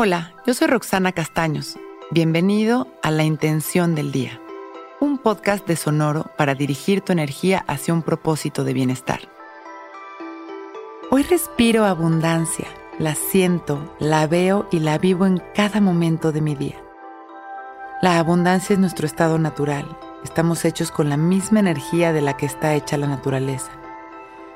Hola, yo soy Roxana Castaños. Bienvenido a La Intención del Día, un podcast de Sonoro para dirigir tu energía hacia un propósito de bienestar. Hoy respiro abundancia, la siento, la veo y la vivo en cada momento de mi día. La abundancia es nuestro estado natural. Estamos hechos con la misma energía de la que está hecha la naturaleza.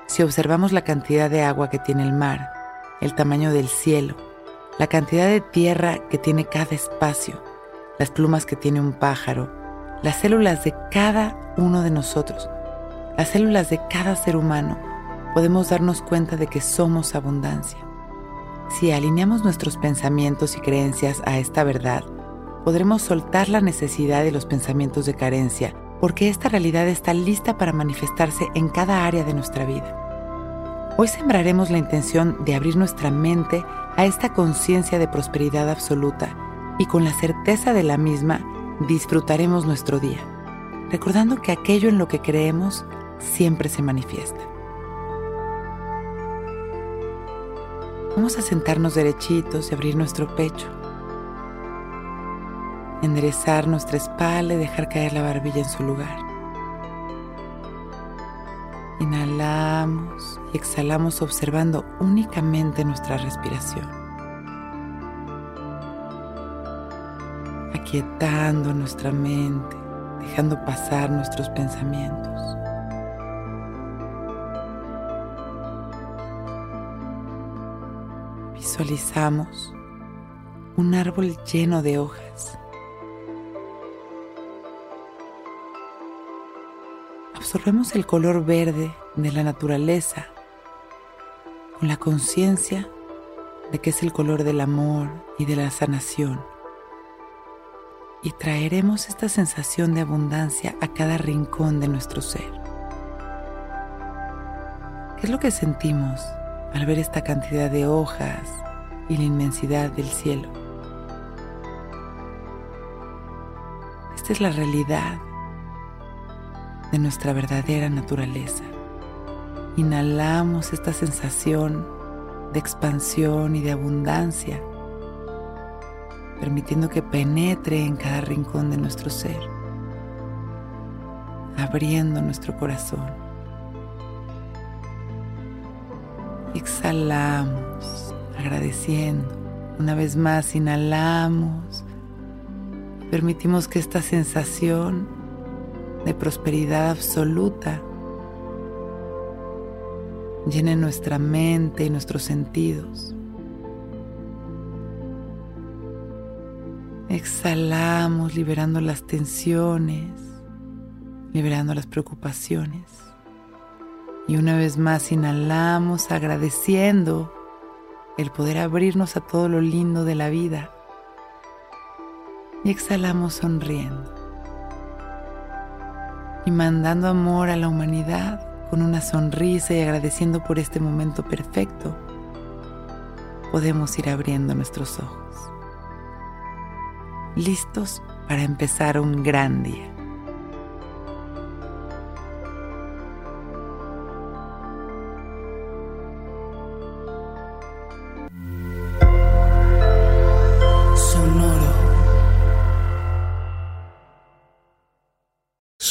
Si observamos la cantidad de agua que tiene el mar, el tamaño del cielo, la cantidad de tierra que tiene cada espacio, las plumas que tiene un pájaro, las células de cada uno de nosotros, las células de cada ser humano, podemos darnos cuenta de que somos abundancia. Si alineamos nuestros pensamientos y creencias a esta verdad, podremos soltar la necesidad de los pensamientos de carencia, porque esta realidad está lista para manifestarse en cada área de nuestra vida. Hoy sembraremos la intención de abrir nuestra mente a esta conciencia de prosperidad absoluta y con la certeza de la misma disfrutaremos nuestro día, recordando que aquello en lo que creemos siempre se manifiesta. Vamos a sentarnos derechitos y abrir nuestro pecho. Enderezar nuestra espalda y dejar caer la barbilla en su lugar. Inhalamos y exhalamos observando únicamente nuestra respiración. Aquietando nuestra mente, dejando pasar nuestros pensamientos. Visualizamos un árbol lleno de hojas absorbemos el color verde de la naturaleza con la conciencia de que es el color del amor y de la sanación. Y traeremos esta sensación de abundancia a cada rincón de nuestro ser. ¿Qué es lo que sentimos al ver esta cantidad de hojas y la inmensidad del cielo? Esta es la realidad de nuestra verdadera naturaleza. Inhalamos esta sensación de expansión y de abundancia, permitiendo que penetre en cada rincón de nuestro ser, abriendo nuestro corazón. Exhalamos, agradeciendo. Una vez más, inhalamos. Permitimos que esta sensación de prosperidad absoluta llene nuestra mente y nuestros sentidos. Exhalamos liberando las tensiones, liberando las preocupaciones. Y una vez más inhalamos agradeciendo el poder abrirnos a todo lo lindo de la vida. Y exhalamos sonriendo y mandando amor a la humanidad con una sonrisa y agradeciendo por este momento perfecto, podemos ir abriendo nuestros ojos, listos para empezar un gran día.